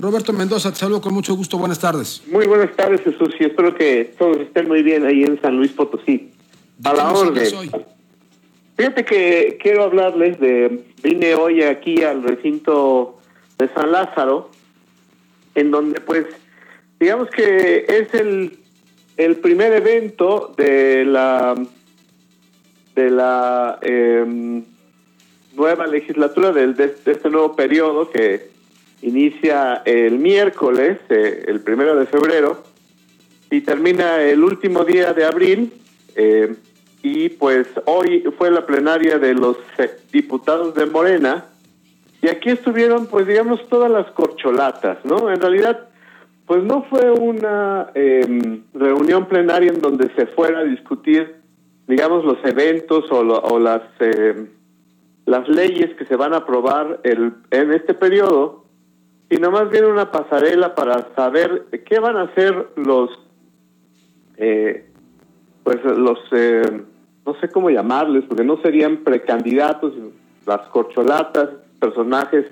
Roberto Mendoza, te saludo con mucho gusto. Buenas tardes. Muy buenas tardes, Jesús, y espero que todos estén muy bien ahí en San Luis Potosí. A la orden. Fíjate que quiero hablarles de. Vine hoy aquí al recinto de San Lázaro, en donde, pues, digamos que es el, el primer evento de la de la em, nueva legislatura del, de este nuevo periodo que inicia el miércoles, eh, el primero de febrero, y termina el último día de abril. Eh, y pues hoy fue la plenaria de los eh, diputados de Morena. Y aquí estuvieron, pues digamos, todas las corcholatas, ¿no? En realidad, pues no fue una em, reunión plenaria en donde se fuera a discutir, digamos, los eventos o, o las, em, las leyes que se van a aprobar el, en este periodo, sino más bien una pasarela para saber qué van a hacer los, eh, pues los, eh, no sé cómo llamarles, porque no serían precandidatos, las corcholatas, personajes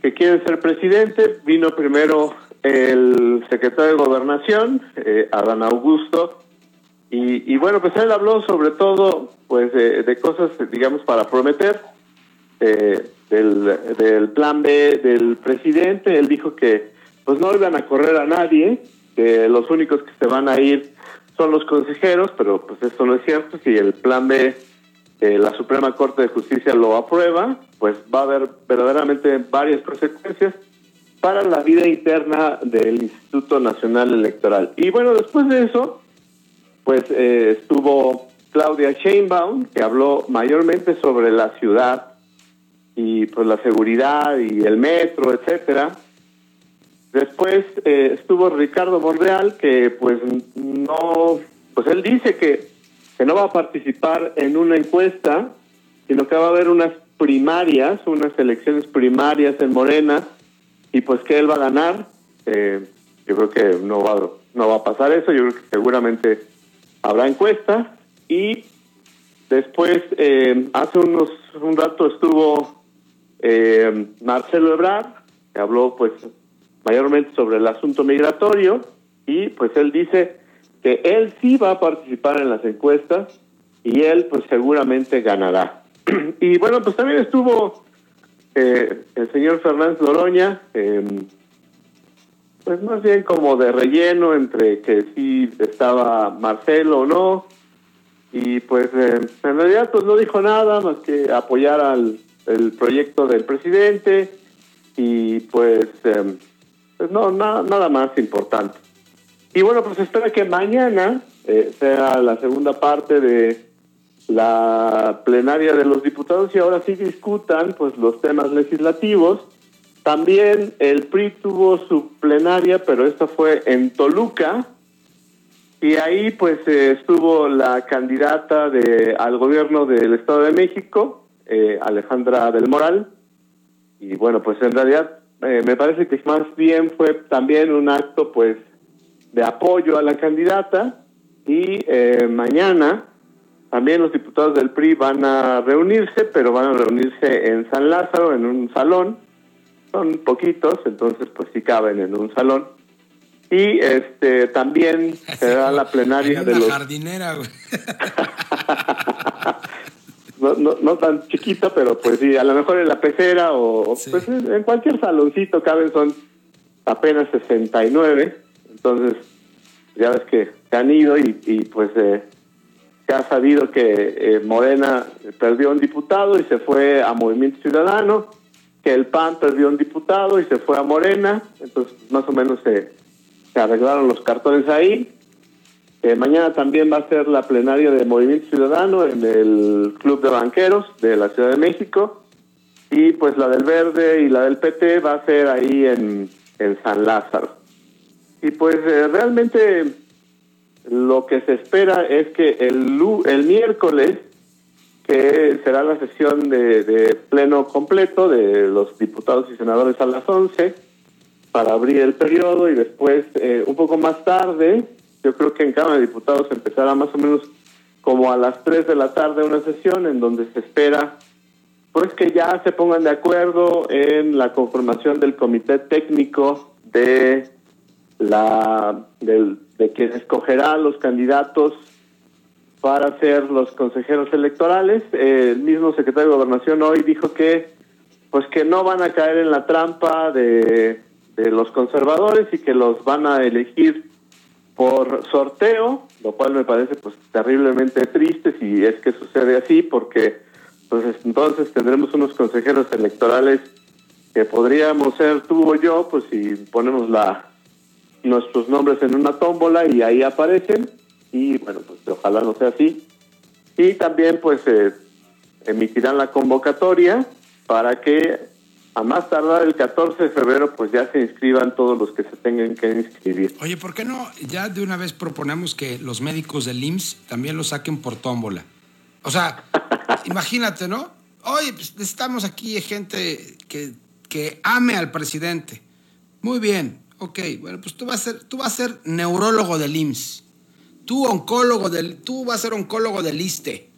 que quieren ser presidente. Vino primero el secretario de Gobernación, eh, Adán Augusto, y, y, bueno, pues él habló sobre todo pues de cosas, digamos, para prometer. Eh, del, plan B del presidente. Él dijo que pues no iban a correr a nadie, que los únicos que se van a ir son los consejeros, pero pues esto no es cierto. Si el plan B, eh, la Suprema Corte de Justicia lo aprueba, pues va a haber verdaderamente varias consecuencias para la vida interna del Instituto Nacional Electoral. Y bueno, después de eso, pues eh, estuvo Claudia Sheinbaum, que habló mayormente sobre la ciudad, y pues la seguridad y el metro, etcétera. Después eh, estuvo Ricardo Monreal, que pues no, pues él dice que, que no va a participar en una encuesta, sino que va a haber unas primarias, unas elecciones primarias en Morena, y pues que él va a ganar. Eh, yo creo que no va, no va a pasar eso, yo creo que seguramente habrá encuesta. Y después, eh, hace unos un rato estuvo eh, Marcelo Ebrard, que habló pues mayormente sobre el asunto migratorio y pues él dice que él sí va a participar en las encuestas y él pues seguramente ganará. y bueno, pues también estuvo eh, el señor Fernández Loroña, em, pues más bien como de relleno entre que sí estaba Marcelo o no, y pues eh, en realidad pues no dijo nada más que apoyar al el proyecto del presidente y pues, em, pues no, nada más importante. Y bueno, pues espera que mañana eh, sea la segunda parte de la plenaria de los diputados y ahora sí discutan pues los temas legislativos. También el PRI tuvo su plenaria, pero esta fue en Toluca, y ahí pues eh, estuvo la candidata de al gobierno del Estado de México, eh, Alejandra del Moral. Y bueno, pues en realidad eh, me parece que más bien fue también un acto pues de apoyo a la candidata y eh, mañana también los diputados del PRI van a reunirse, pero van a reunirse en San Lázaro, en un salón. Son poquitos, entonces pues sí caben en un salón. Y este también será la plenaria de los... jardinera, no, no, tan chiquita, pero pues sí, a lo mejor en la pecera o pues en cualquier saloncito caben, son apenas 69, entonces ya ves que se han ido y, pues eh, se ha sabido que eh, Morena perdió un diputado y se fue a Movimiento Ciudadano, que el PAN perdió un diputado y se fue a Morena, entonces más o menos se, se arreglaron los cartones ahí eh, mañana también va a ser la plenaria de Movimiento Ciudadano en el Club de Banqueros de la Ciudad de México. Y pues la del Verde y la del PT va a ser ahí en, San Lázaro. Y pues eh, realmente lo que se espera es que el, el miércoles, que será la sesión de, pleno completo de los diputados y senadores a las 11, para abrir el periodo y después, eh, un poco más tarde, yo creo que en Cámara de Diputados empezará más o menos como a las 3 de la tarde una sesión en donde se espera pues que ya se pongan de acuerdo en la conformación del comité técnico de la del, de quien escogerá los candidatos para ser los consejeros electorales. el mismo secretario de Gobernación hoy dijo que pues que no van a caer en la trampa de, de los conservadores y que los van a elegir por sorteo, lo cual me parece pues terriblemente triste si es que sucede así, porque pues entonces tendremos unos consejeros electorales que podríamos ser tú o yo, pues si ponemos la nuestros nombres en una tómbola y ahí aparecen y bueno, pues ojalá no sea así. Y también pues eh, emitirán la convocatoria para que a más tardar el 14 de febrero pues ya se inscriban todos los que se tengan que inscribir. Oye, ¿por qué no ya de una vez proponemos que los médicos del IMSS también lo saquen por tómbola? O sea, imagínate, ¿no? Oye, pues necesitamos aquí gente que, que ame al presidente. Muy bien, ok, bueno, pues tú vas a ser, tú vas a ser neurólogo del IMSS. Tú oncólogo del, tú vas a ser oncólogo del ISTE.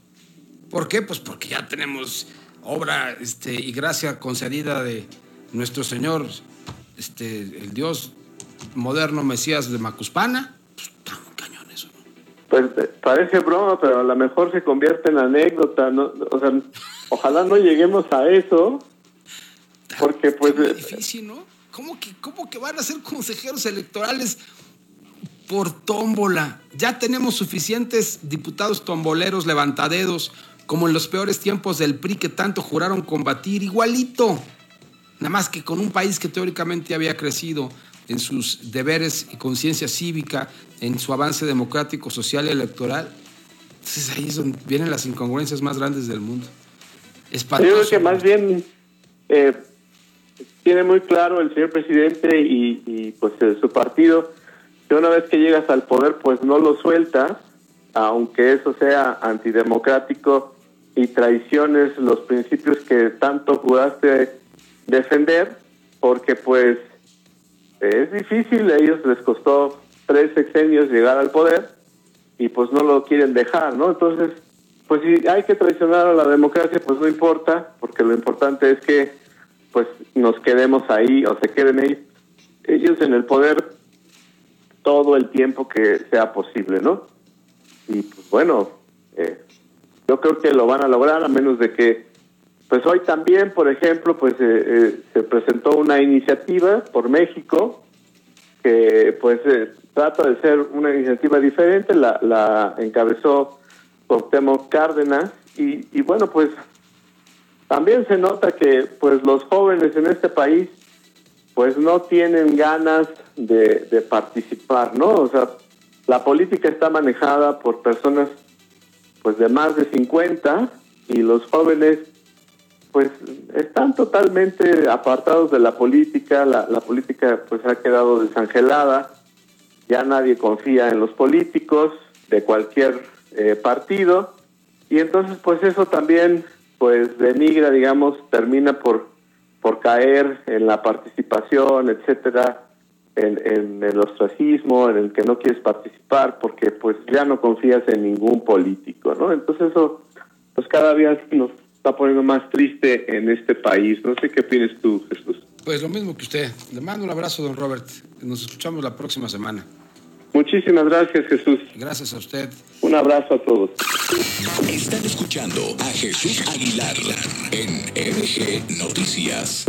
¿Por qué? Pues porque ya tenemos obra este, y gracia concedida de nuestro Señor, este, el Dios moderno Mesías de Macuspana. Pues está muy cañón eso, ¿no? Pues eh, parece broma, pero a lo mejor se convierte en anécdota, ¿no? O sea, ojalá no lleguemos a eso. Porque pues... Es difícil, ¿no? ¿Cómo que, ¿Cómo que van a ser consejeros electorales por tómbola? Ya tenemos suficientes diputados tomboleros, levantadedos, como en los peores tiempos del PRI que tanto juraron combatir, igualito. Nada más que con un país que teóricamente había crecido en sus deberes y conciencia cívica, en su avance democrático, social y electoral. Entonces ahí es donde vienen las incongruencias más grandes del mundo. Yo creo que más bien eh, tiene muy claro el señor presidente y, pues eh, su partido que una vez que llegas al poder pues no lo sueltas, aunque eso sea antidemocrático y traiciones los principios que tanto juraste defender, porque pues es difícil, a ellos les costó tres sexenios llegar al poder y pues no lo quieren dejar, ¿no? Entonces, pues si hay que traicionar a la democracia, pues no importa, porque lo importante es que pues nos quedemos ahí o se queden ahí ellos en el poder todo el tiempo que sea posible, ¿no? Y pues bueno, eh, yo creo que lo van a lograr a menos de que, pues hoy también, por ejemplo, pues eh, eh, se presentó una iniciativa por México que pues trata de ser una iniciativa diferente, la, encabezó Cuauhtémoc Cárdenas y, bueno, pues también se nota que pues los jóvenes en este país pues no tienen ganas de participar, ¿no? O sea, la política está manejada por personas pues de más de 50 y los jóvenes pues están totalmente apartados de la política, la, política pues ha quedado desangelada, ya nadie confía en los políticos de cualquier eh, partido y entonces pues eso también pues denigra, digamos, termina por, por caer en la participación, etcétera, en, en, el ostracismo, en el que no quieres participar porque pues ya no confías en ningún político, ¿no? Entonces eso pues cada día nos está poniendo más triste en este país. No sé qué opinas tú, Jesús. Pues lo mismo que usted. Le mando un abrazo, don Robert. Nos escuchamos la próxima semana. Muchísimas gracias, Jesús. Gracias a usted. Un abrazo a todos. Están escuchando a Jesús Aguilar en MG Noticias.